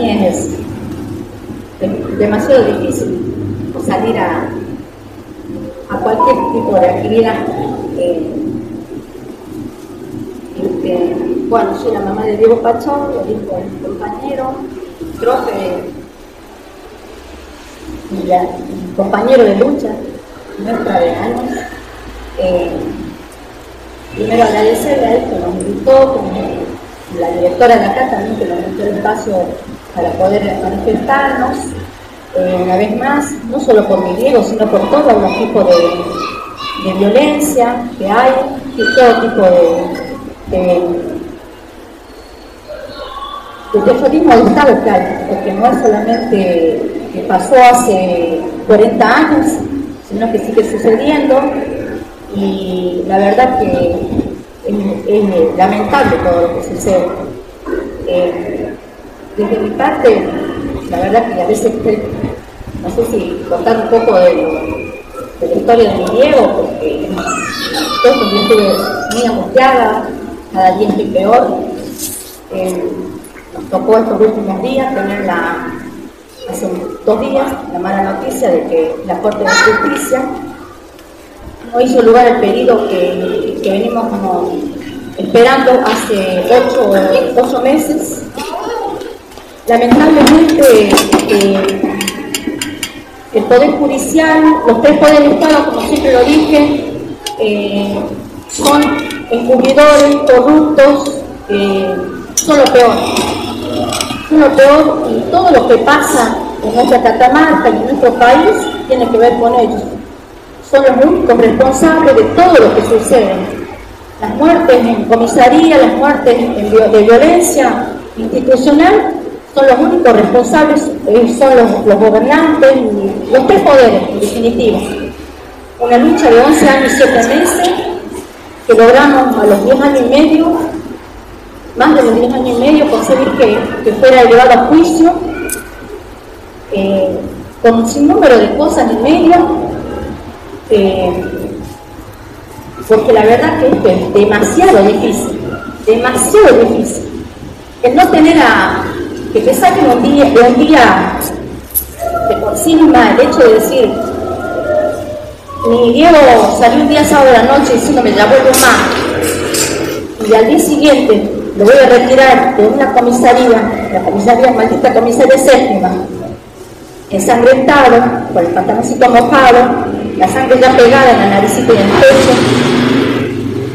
Es, demasiado difícil salir a, a cualquier tipo de actividad. Eh, este, bueno, soy la mamá de Diego Pachón, lo dijo el compañero, profe y compañero de lucha nuestra de años. Eh, primero agradecerle a él que nos invitó, como la directora de acá también que nos dio el espacio para poder manifestarnos. Eh, una vez más, no solo por mi Diego, sino por todos los tipos de, violencia que hay, y todo tipo de, de terrorismo de Estado que hay, porque no es solamente que pasó hace 40 años, sino que sigue sucediendo y la verdad que es, lamentable todo lo que sucede. Eh, desde mi parte, la verdad que a veces, no sé si contar un poco de, la historia de mi Diego, porque yo estuve muy angustiada, cada día estoy peor. Eh, nos tocó estos últimos días tener la, hace dos días la mala noticia de que la Corte de Justicia no hizo lugar el pedido que, venimos esperando hace ocho, ocho meses. Lamentablemente, eh, el Poder Judicial, los tres poderes del Estado, como siempre lo dije, eh, son encubridores, corruptos, eh, son lo peor. Son lo peor y todo lo que pasa en nuestra Catamarca y en nuestro país tiene que ver con ellos son los únicos responsables de todo lo que sucede. Las muertes en comisaría, las muertes de violencia institucional, son los únicos responsables, eh, son los, gobernantes, los tres poderes, en definitiva. Una lucha de 11 años y 7 meses que logramos a los 10 años y medio, más de los 10 años y medio, conseguir que, que fuera elevado a juicio, eh, con un sinnúmero de cosas en medio, eh, porque la verdad que esto es demasiado difícil, demasiado difícil. El no tener a que te saquen un día, un día de por sí el hecho de decir, mi Diego salió un día sábado de la noche diciéndome ya vuelvo más, y al día siguiente lo voy a retirar de una comisaría, la comisaría, maldita comisaría séptima, ensangrentado, con el pantaloncito mojado, la sangre ya pegada en la naricita y en el pecho,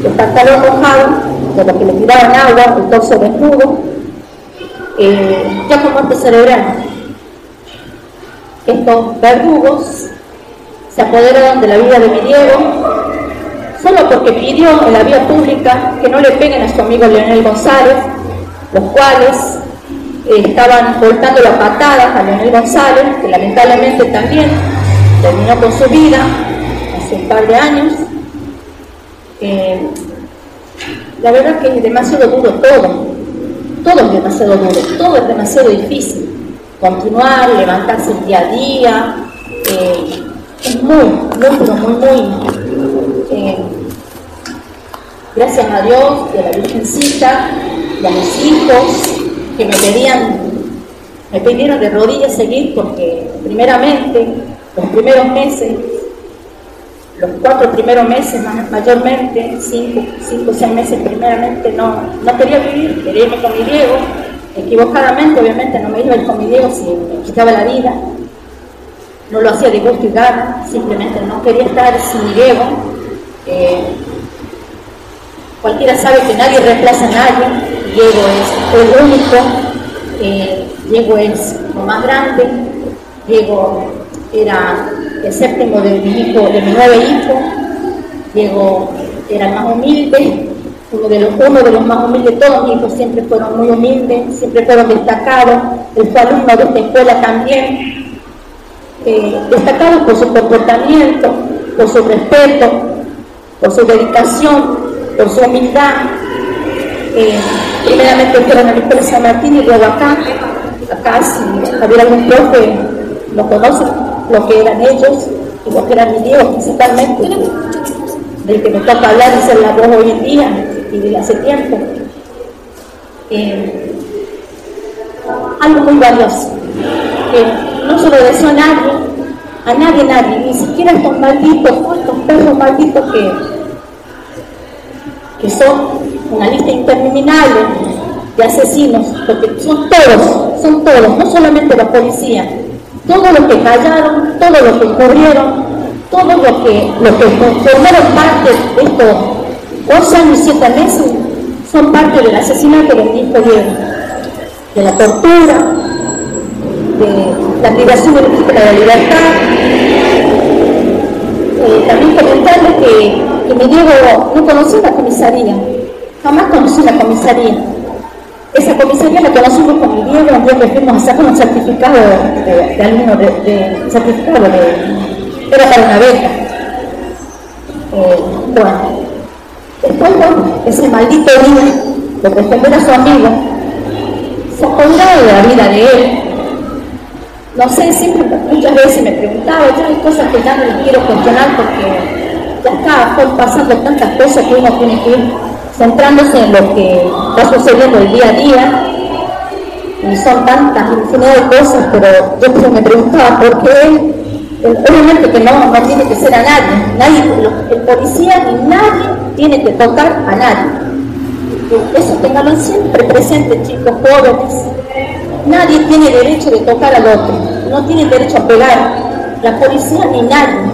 el pantalón mojado, de lo que le tiraban agua, el torso desnudo, eh, ya con muerte cerebral. Estos verdugos se apoderaron de la vida de mi Diego solo porque pidió en la vía pública que no le peguen a su amigo Leonel González, los cuales estaban cortando la patada a Leonel González, que lamentablemente también terminó con su vida hace un par de años. Eh, la verdad que es demasiado duro todo, todo es demasiado duro, todo es demasiado difícil. Continuar, levantarse día a día, eh, es muy, muy duro, muy, muy. Eh, gracias a Dios y a la Virgencita y a mis hijos que me pedían, me pidieron de rodillas seguir porque primeramente, los primeros meses, los cuatro primeros meses mayormente, cinco, cinco o seis meses primeramente, no, no quería vivir, quería irme con mi Diego, equivocadamente obviamente no me iba a ir con mi Diego si me quitaba la vida, no lo hacía de gusto y gana, simplemente no quería estar sin mi Diego. Eh, cualquiera sabe que nadie reemplaza a nadie, Diego es el único, eh, Diego es lo más grande, Diego era el séptimo de mi hijo, de mis nueve hijos, Diego era el más humilde, uno de los, uno de los más humildes, todos mis hijos siempre fueron muy humildes, siempre fueron destacados, el fue alumno de esta escuela también, eh, destacados por su comportamiento, por su respeto, por su dedicación, por su humildad, eh, primeramente fueron a la escuela San Martín y luego acá. Acá, si había algún profe, lo conoce, lo que eran ellos y lo que eran mis hijos principalmente, del que me toca hablar y ser la voz hoy en día y de hace tiempo. Eh, algo muy valioso, que no se lo deseo a nadie, a nadie, nadie, ni siquiera estos malditos, estos perros malditos que, que son una lista interminable de asesinos, porque son todos, son todos, no solamente la policía, todos los que callaron, todos los que corrieron, todos los que, los que formaron parte de estos dos años y siete meses, son parte del asesinato del hijo Diego, de la tortura, de la privación de la libertad. Eh, también comentarles que, que mi Diego no conocía la comisaría, jamás conocí la comisaría esa comisaría la conocimos con mi Diego, un día que fuimos a sacar un certificado de, de alumno, de, certificado de, era para una beca. Eh, bueno, después ese maldito niño, de defender a su amigo, se acordaba de la vida de él. No sé, siempre, muchas veces me preguntaba, ya hay cosas que ya no quiero cuestionar porque ya está pasando tantas cosas que uno tiene que ir centrándose en lo que está sucediendo el día a día, y son tantas infinidad de cosas, pero yo me preguntaba por qué obviamente que no, no tiene que ser a nadie, nadie, el policía ni nadie tiene que tocar a nadie. Eso tenganlo siempre presente, chicos jóvenes. Nadie tiene derecho de tocar al otro, no tiene derecho a pegar, la policía ni nadie.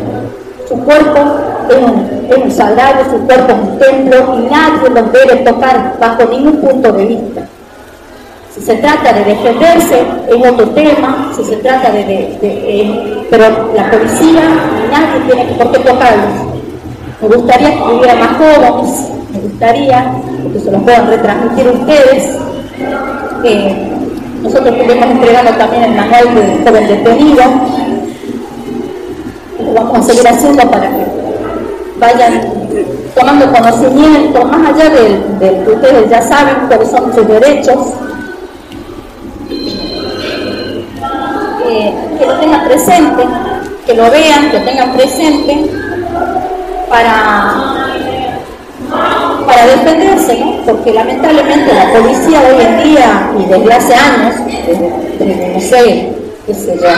Su cuerpo es un sagrario, su cuerpo es un templo y nadie los debe tocar bajo ningún punto de vista. Si se trata de defenderse, es otro tema, si se trata de... Eh, pero la policía, nadie tiene por qué tocarlos. Me gustaría que hubiera más jóvenes, me gustaría que se los puedan retransmitir ustedes. que nosotros estuvimos entregando también el manual del joven detenido. Lo vamos a seguir haciendo para que vayan tomando conocimiento, más allá del, que ustedes ya saben cuáles son sus derechos, eh, que lo tengan presente, que lo vean, que lo tengan presente para, para defenderse, ¿no? porque lamentablemente la policía hoy en día y desde hace años, desde, no sé, qué sé yo,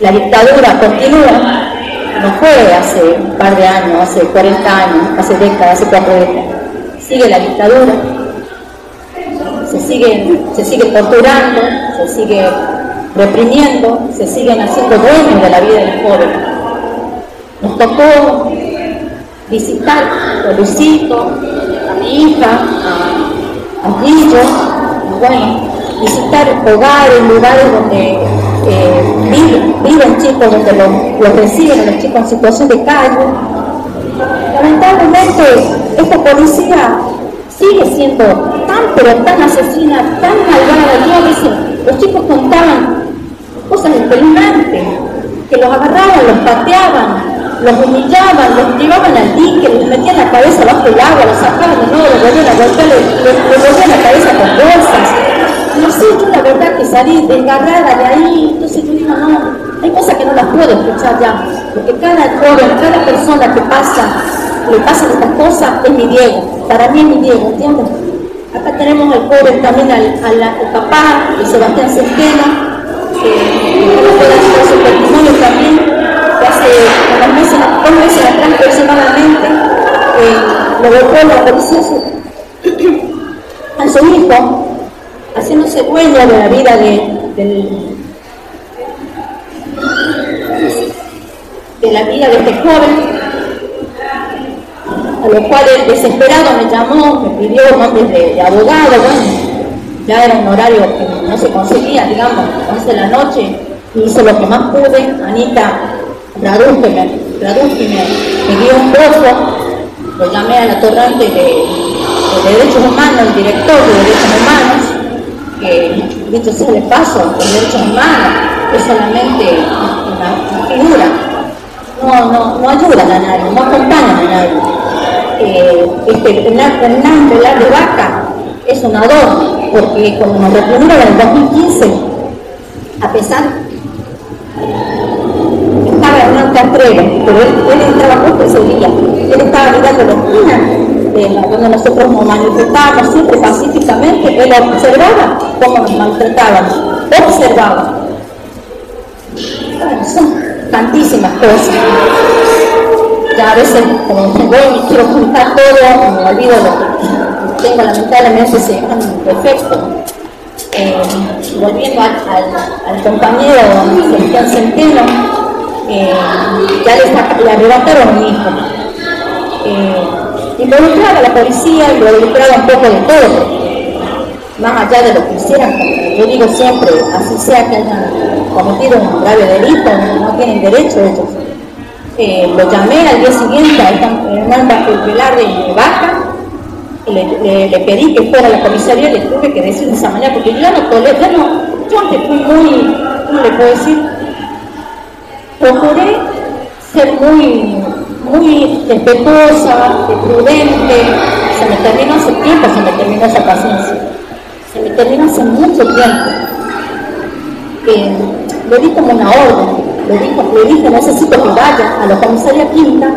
la dictadura continúa, no fue hace un par de años, hace 40 años, hace décadas, hace cuatro décadas. Sigue la dictadura, se sigue, se sigue torturando, se sigue reprimiendo, se siguen haciendo dueños de la vida del joven. Nos tocó visitar a Luisito, a mi hija, a, a Guillo, bueno, visitar hogares, lugares donde viven, chicos donde los, reciben, los chicos en situación de calle. Lamentablemente, esta policía sigue siendo tan, pero tan asesina, tan malvada. Yo a veces, los chicos contaban cosas espeluznantes, que los agarraban, los pateaban, los humillaban, los llevaban al dique, les metían la cabeza bajo el agua, los sacaban de nuevo, los volvían a golpear, les, volvían la cabeza con bolsas no sé, yo la verdad que salí desgarrada de ahí, entonces yo digo, no, hay cosas que no las puedo escuchar ya, porque cada joven, cada persona que pasa, le pasan estas cosas, es mi Diego, para mí es mi Diego, ¿entiendes? Acá tenemos al joven también al, papá de Sebastián Centeno, que puede su testimonio también, que hace unos meses, dos meses atrás aproximadamente, eh, lo golpeó la policía a su hijo, haciéndose dueña de la vida de, de la vida de este joven, a lo cual el desesperado me llamó, me pidió nombres de, abogado, bueno, ya era un horario que no se conseguía, digamos, 11 de la noche, hice lo que más pude, Anita Raduzque me, me, dio un poco, lo llamé a la torrente de, de Derechos Humanos, el director de Derechos Humanos, que, dicho sea de paso, el derecho humano es solamente una, figura, no, no, no ayudan a nadie, no acompañan a nadie. Eh, este, Hernán Velar de Vaca es un adorno, porque cuando nos reprimieron en el 2015, a pesar estaba Hernán Castrero, pero él, él estaba justo ese día, él estaba mirando la esquina donde nosotros nos manifestábamos siempre pacíficamente, él observaba cómo nos maltrataban, observaba. Son tantísimas cosas. Ya a veces, como voy quiero juntar todo, me olvido lo que tengo, lamentablemente se dejan defecto. Eh, volviendo al, al, compañero Sebastián Centeno, eh, ya le, le arrebataron mi hijo. Eh, involucraba a la policía, involucraba un poco de todo, más allá de lo que hicieran, yo digo siempre, así sea que hayan cometido un grave delito, no tienen derecho ellos. Eh, lo llamé al día siguiente a Hernán Velarde de Baja, le, le, le, pedí que fuera a la comisaría y le tuve que decir de esa manera, porque yo no tolero, yo no, yo antes fui muy, ¿cómo le puedo decir? Procuré ser muy muy respetuosa, prudente, se me terminó hace tiempo, se me terminó esa paciencia, se me terminó hace mucho tiempo. Eh, le di como una orden, le, dijo, le dije necesito que vaya a la comisaría quinta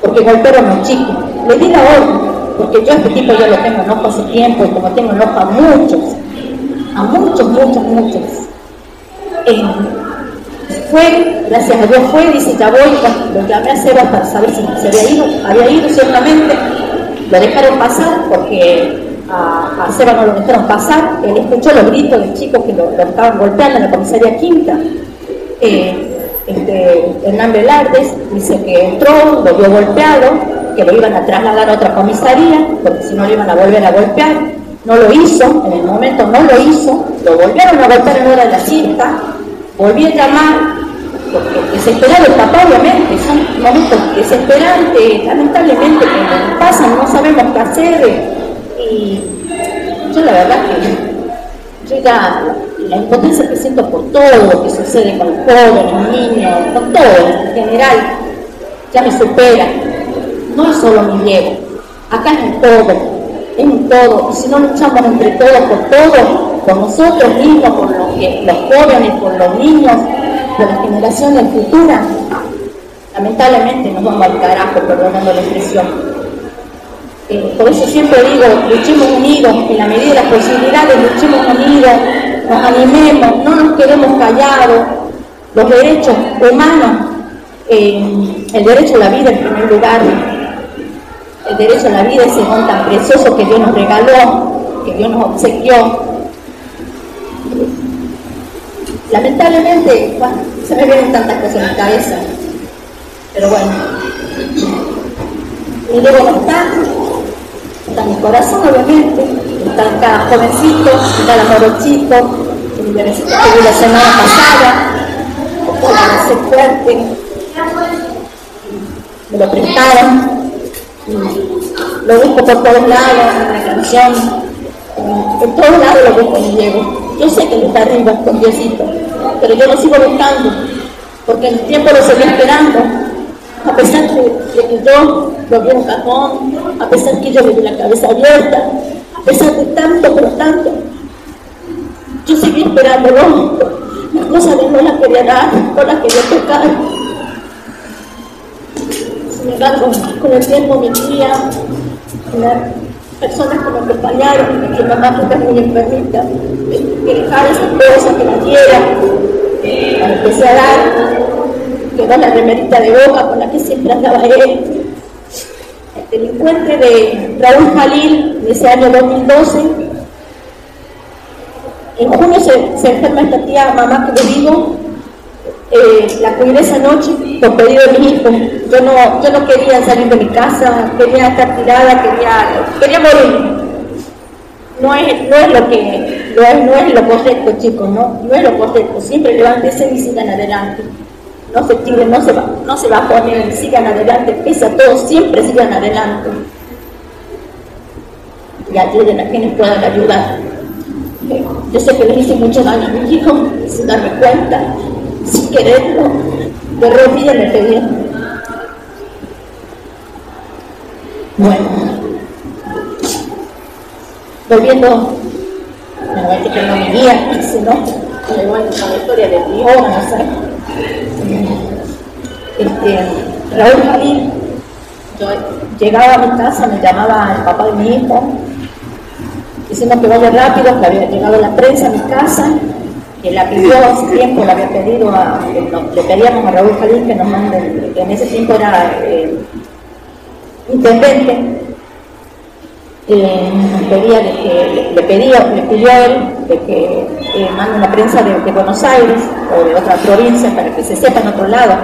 porque golpearon a un chico. Le di la orden, porque yo a este tipo ya lo tengo enojo hace tiempo y como tengo enojo a muchos, a muchos, muchos, muchos. Fue, gracias a Dios fue, dice, ya voy, lo llamé a Seba para saber si se había ido, había ido ciertamente, lo dejaron pasar porque a, a Seba no lo dejaron pasar, él escuchó los gritos del chico que lo, estaban golpeando en la comisaría quinta. Eh, este, Hernán Velardes dice que entró, lo vio golpeado, que lo iban a trasladar a otra comisaría, porque si no lo iban a volver a golpear. No lo hizo, en el momento no lo hizo, lo volvieron a golpear en hora de la cinta, volví a llamar, porque desesperado el papá obviamente, son momentos desesperantes, lamentablemente que nos pasan, no sabemos qué hacer, y yo la verdad que yo ya la impotencia que siento por todo lo que sucede con los jóvenes, los niños, con todo en general, ya me supera. No es solo mi Diego, acá es en todo, es en todo, y si no luchamos entre todos por todo, por nosotros mismos, por los, jóvenes, por los niños, por las generaciones futuras, lamentablemente nos vamos al carajo, perdonando la expresión. Eh, por eso siempre digo, luchemos unidos, en la medida de las posibilidades, luchemos unidos, nos animemos, no nos quedemos callados, los derechos humanos, eh, el derecho a la vida en primer lugar, el derecho a la vida, ese don tan precioso que Dios nos regaló, que Dios nos obsequió, Lamentablemente, se me vienen tantas cosas en la cabeza, pero bueno, mi luego no está, está mi corazón obviamente, está cada jovencito, está la morochito, mi que vi la semana pasada, para ser fuerte, me lo prestaron, lo busco por todos lados, en la canción, en todos lados lo busco y llego. Yo sé que él está arriba con Diosito, pero yo lo sigo buscando, porque el tiempo lo seguí esperando, a pesar de, que yo lo vi un cajón, a pesar que yo le di la cabeza abierta, a pesar de tanto, pero tanto, yo seguí esperándolo. Las cosas de no las quería dar, no las quería tocar. Sin embargo, con el tiempo mi tía, personas que me acompañaron, que mamá que está muy enfermita, que dejara esa cosa, que la diera, empecé a dar, quedó la remerita de boca con la que siempre andaba él. El delincuente de Raúl Jalil, de ese año 2012, en junio se, se enferma esta tía mamá que le digo, eh, la cuidé esa noche por pedido de mi hijo. Yo no, yo no quería salir de mi casa, quería estar tirada, quería, quería morir. No es, no es lo que no es, no es lo correcto, chicos, no, no es lo correcto. Siempre levántese y sigan adelante. No se tiren, no se va, no se va a poner, sigan adelante, pese a todo, siempre sigan adelante. Y ayuden a quienes puedan ayudar. Yo sé que les hice mucho daño a mi hijo, sin darme cuenta, sin quererlo, de rodillas me pedí. Bueno, volviendo, bueno, hay que no mi guía, si no, con la historia de mi sé. Este, Raúl Jalín, yo llegaba a mi casa, me llamaba el papá de mi hijo, diciendo que vaya rápido, que había llegado la prensa a mi casa, que la pidió hace tiempo, le había pedido a, le pedíamos a Raúl Jalín que nos mande, que en ese tiempo era eh, intendente, eh, pedía le, pedía, le pidió a él de que eh, mande una prensa de, Buenos Aires o de otra provincia para que se sepa en otro lado.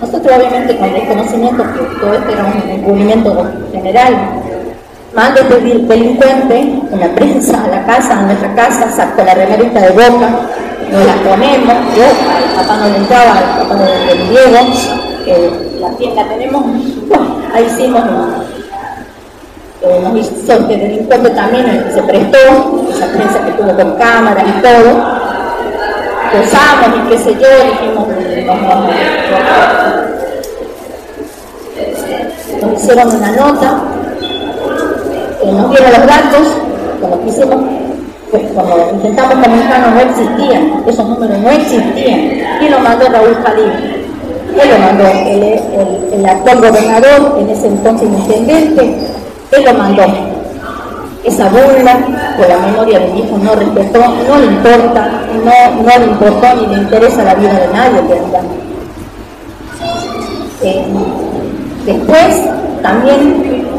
Nosotros obviamente con el conocimiento que todo esto era un encubrimiento general, manda el delincuente una prensa a la casa, a nuestra casa, sacó la remerita de boca, nos la ponemos, yo al papá no le entraba, al papá no le Diego, eh, la tienda tenemos, bueno, ahí hicimos eh, nos hizo este delincuente también, se prestó, esa prensa que tuvo con cámaras y todo, posamos y qué sé yo, dijimos, nos hicieron una nota, eh, nos dieron los datos, cuando quisimos, pues cuando intentamos comunicarnos no existían, esos números no existían, y lo mandó Raúl Jalil. Él lo mandó el, actual gobernador, en ese entonces intendente, él lo mandó. Esa burla por la memoria de mi hijo no respetó, no le importa, no, no le importó ni le interesa la vida de nadie, ¿verdad? Eh, después, también,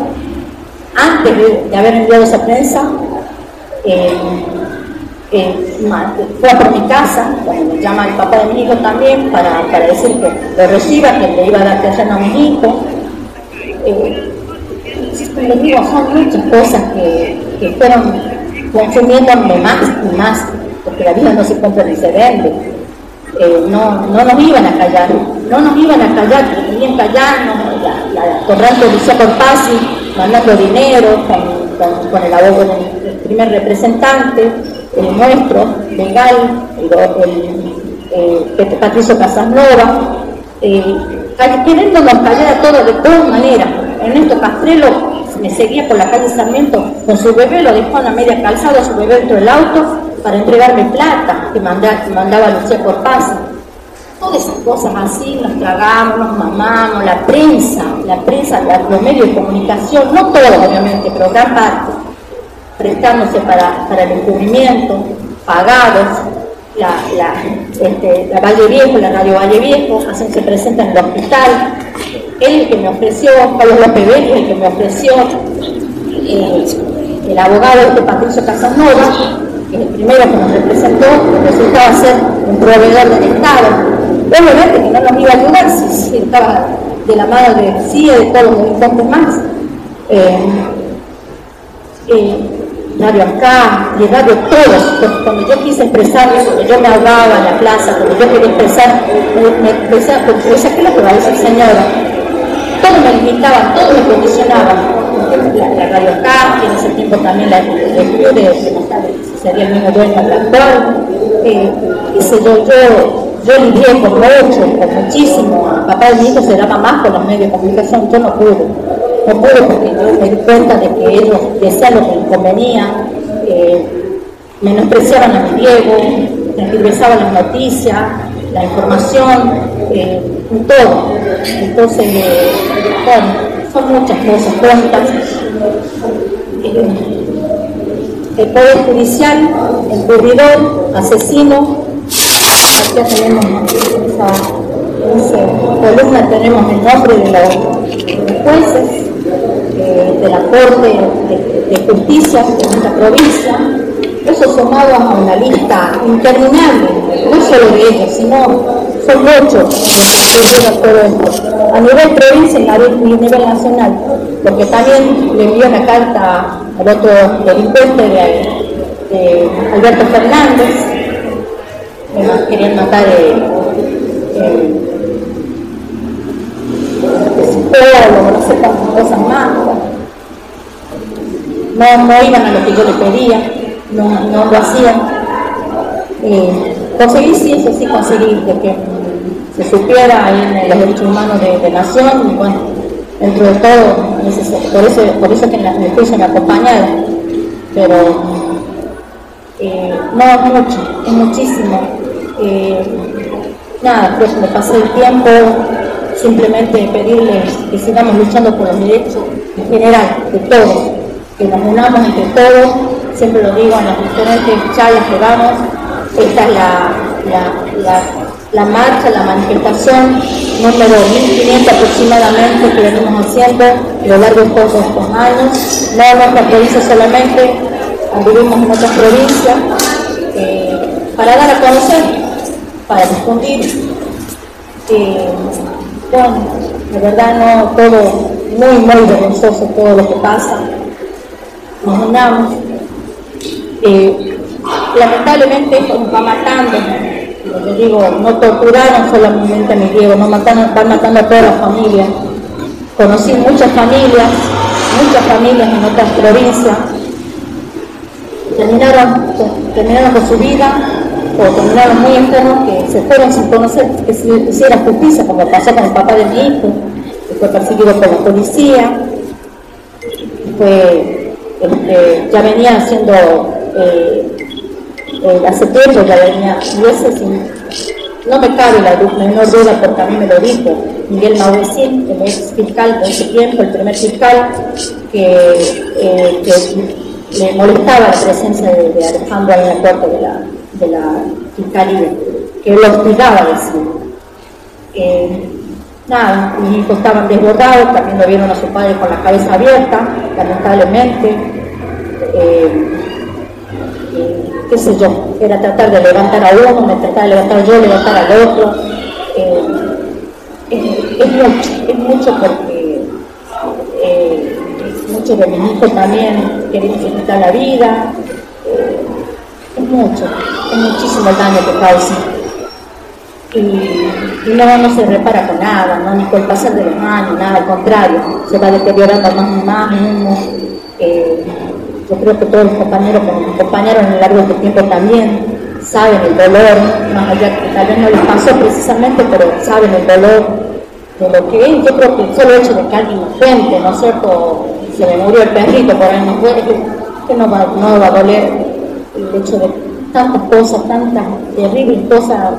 antes de, haber enviado esa prensa, eh, eh, fue a por mi casa, me llama el papá de mi hijo también, para, para decir que lo reciba, que le iba a dar terreno a mi hijo les digo, son muchas cosas que, que fueron consumiéndome más y más, porque la vida no se compra ni se vende. Eh, no, no nos iban a callar, no nos iban a callar, querían callarnos, la, la torrente Lucía Corpasi mandando dinero con, el abogado, el, primer representante, el nuestro, legal, el, el, Patricio Casanova, eh, queriéndonos callar a todos de todas maneras. Ernesto Castrelo me seguía por la calle Sarmiento con su bebé, lo dejó en la media calzada, su bebé dentro del auto, para entregarme plata que, mandaba, que mandaba Lucía por paz. Todas esas cosas así, nos tragamos, nos mamamos, la prensa, la prensa, los medios de comunicación, no todos obviamente, pero gran parte, prestándose para, para el encubrimiento, pagados, este, la Valle Viejo, la Radio Valle Viejo, hacen, se presenta en el hospital, él el que me ofreció, Carlos López Belli, el que me ofreció eh, el abogado este Patricio Casanova, el primero que nos representó, resultaba ser un proveedor del Estado. Obviamente que no nos iba a ayudar si, estaba de la mano de CIE, de todos los delincuentes más. Eh, eh, radio acá, y radio todos, cuando yo quise expresar que yo me ahogaba en la plaza, cuando yo quería expresar, me, expresaba, porque decía, ¿qué es lo que va a decir señora? todo me limitaba, todo me condicionaba. La, la radio acá, en ese tiempo también la, de, si sería el mismo dueño del actual. Eh, yo, yo, yo lidié con mucho, con muchísimo. papá de mi hijo se daba más con los medios de comunicación, yo no pude. No pude porque yo me di cuenta de que ellos decían lo que les convenía, eh, menospreciaban a mi Diego, tergiversaban las noticias, la información, eh, todo. Entonces, bueno, son muchas cosas juntas. Eh, el Poder Judicial, el cubridor, asesino, acá tenemos esa, columna, tenemos el nombre de los, jueces, eh, de la Corte de, de Justicia de nuestra provincia, eso sumado a una lista interminable, no solo de ellos, sino son muchos A nivel provincia y a nivel nacional, porque también le envió una carta al otro delincuente de, Alberto Fernández, que querían matar el, psicólogo, no sé cuántas cosas más. No, no iban a lo que yo le pedía no, no lo hacían. Eh, conseguí, sí, eso sí conseguí, de que se supiera en los derechos humanos de, de nación, y bueno, dentro de todo, por eso, por eso que en, la, en el juicio pero eh, no es mucho, es muchísimo. Eh, nada, pues me pasé el tiempo, simplemente pedirles que sigamos luchando por los derechos en general, de todos, que nos unamos entre todos, siempre lo digo en las diferentes charlas que damos, esta es la, la, marcha, la manifestación número 1500 aproximadamente que venimos haciendo a lo largo de todos estos años, no en nuestra provincia solamente, vivimos en otras provincias, eh, para dar a conocer, para difundir. Eh, bueno, de verdad no todo muy, muy vergonzoso todo lo que pasa. Nos unamos. Eh, lamentablemente esto nos va matando. Yo digo, no torturaron solamente a mi Diego, no mataron, van matando a toda la familia. Conocí muchas familias, muchas familias en otras provincias. Terminaron, terminaron con su vida o terminaron muy enfermos que se fueron sin conocer que se hiciera justicia, como pasó con el papá de mi hijo fue perseguido por la policía, fue, este, ya venía haciendo, eh, eh, hace tiempo ya venía, y ese sin, no me cabe la menor duda porque a mí me lo dijo Miguel Mauricín, que es fiscal de ese tiempo, el primer fiscal, que, eh, que le molestaba la presencia de, Alejandro en la puerta de la, de la fiscalía, que lo hostigaba, decir. Eh, nada, mis hijos estaban desbordados, también lo vieron a su padre con la cabeza abierta, lamentablemente. Eh, eh, qué sé yo, era tratar de levantar a uno, me trataba de levantar yo, levantar al otro. Eh, es, mucho, es mucho porque mucho de mis hijos también queriendo quitar la vida. Mucho, es muchísimo el daño que causa y, no, no se repara con nada, ¿no? ni con el pasar de los años, nada, al contrario, se va deteriorando más y más. Eh, yo creo que todos los compañeros que nos acompañaron a lo largo de tiempo también saben el dolor, más allá que tal vez no les pasó precisamente, pero saben el dolor de lo que es. Yo creo que el solo hecho de que alguien cuente, ¿no es cierto? Se le murió el perrito, por ahí no puede, que, no, va, no va a doler el hecho de tantas cosas, tantas terribles cosas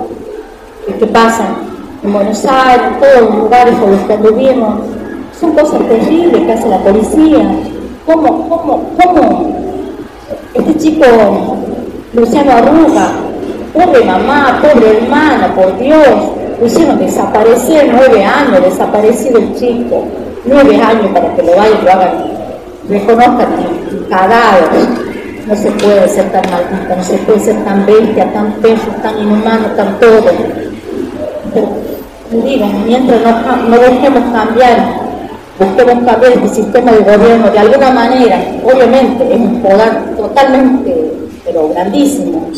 que pasan en Buenos Aires, en todos los lugares por los que anduvimos. Son cosas terribles que hace la policía. ¿Cómo, cómo, cómo este chico Luciano Arruga, pobre mamá, pobre hermana, por Dios, lo hicieron desaparecer nueve años, desaparecido el chico, nueve años para que lo vayan y lo hagan, reconozcan el. No se puede ser tan maldita, no se puede ser tan bestia, tan peso, tan inhumano, tan todo. Digo, mientras no, no busquemos cambiar, busquemos cambiar este sistema de gobierno de alguna manera, obviamente es un poder totalmente, pero grandísimo,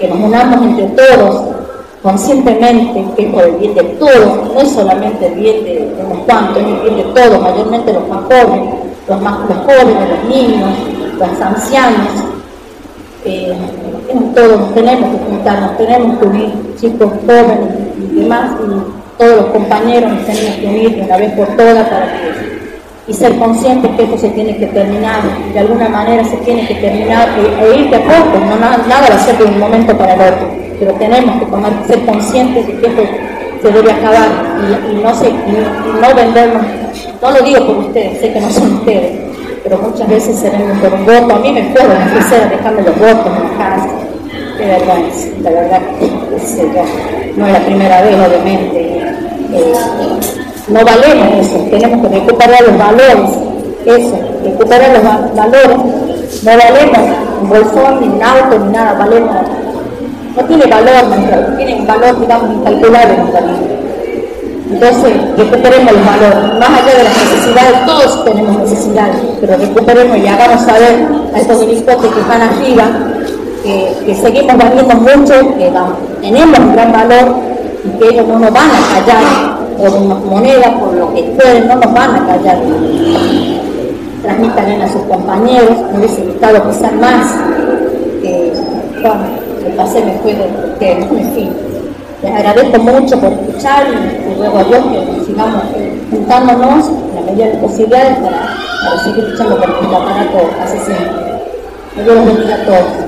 que nos unamos entre todos conscientemente, que es por el bien de todos, no es solamente el bien de, unos cuantos, es el bien de todos, mayormente los más jóvenes, los más los jóvenes, los niños, los ancianos, eh, todos tenemos que juntarnos, tenemos que unir chicos jóvenes y demás, y todos los compañeros nos tenemos que unir de una vez por todas para que y ser conscientes que esto se tiene que terminar, de alguna manera se tiene que terminar e, e ir de a poco, no, nada, va a ser de un momento para el otro, pero tenemos que tomar, ser conscientes de que esto se debe acabar y, no, se, y no vendernos, no lo digo por ustedes, sé que no son ustedes, pero muchas veces se venden por un voto. A mí me fueron a a dejarme los votos en la casa. De verdad, la verdad, no es la primera vez, obviamente. Eh, no valemos eso, tenemos que recuperar los valores, eso, recuperar los valores. No valemos un bolsón, ni un auto, ni nada, valemos. No tiene valor, no tiene valor, digamos, incalculable nuestra vida. Entonces, recuperemos el valor, más allá de las necesidades, todos tenemos necesidades, pero recuperemos y hagamos saber a estos delincuentes que están arriba que, seguimos valiendo mucho, que tenemos un gran valor y que ellos no nos van a callar por unas monedas, por lo que pueden, no nos van a callar. Transmitan a sus compañeros, me hubiese gustado quizás más, que bueno, el pasé me fue de ustedes, en fin. Les agradezco mucho por escuchar y, ruego a Dios que sigamos juntándonos en la medida de posibilidades para, seguir luchando contra el aparato asesino. Que Dios los bendiga a todos.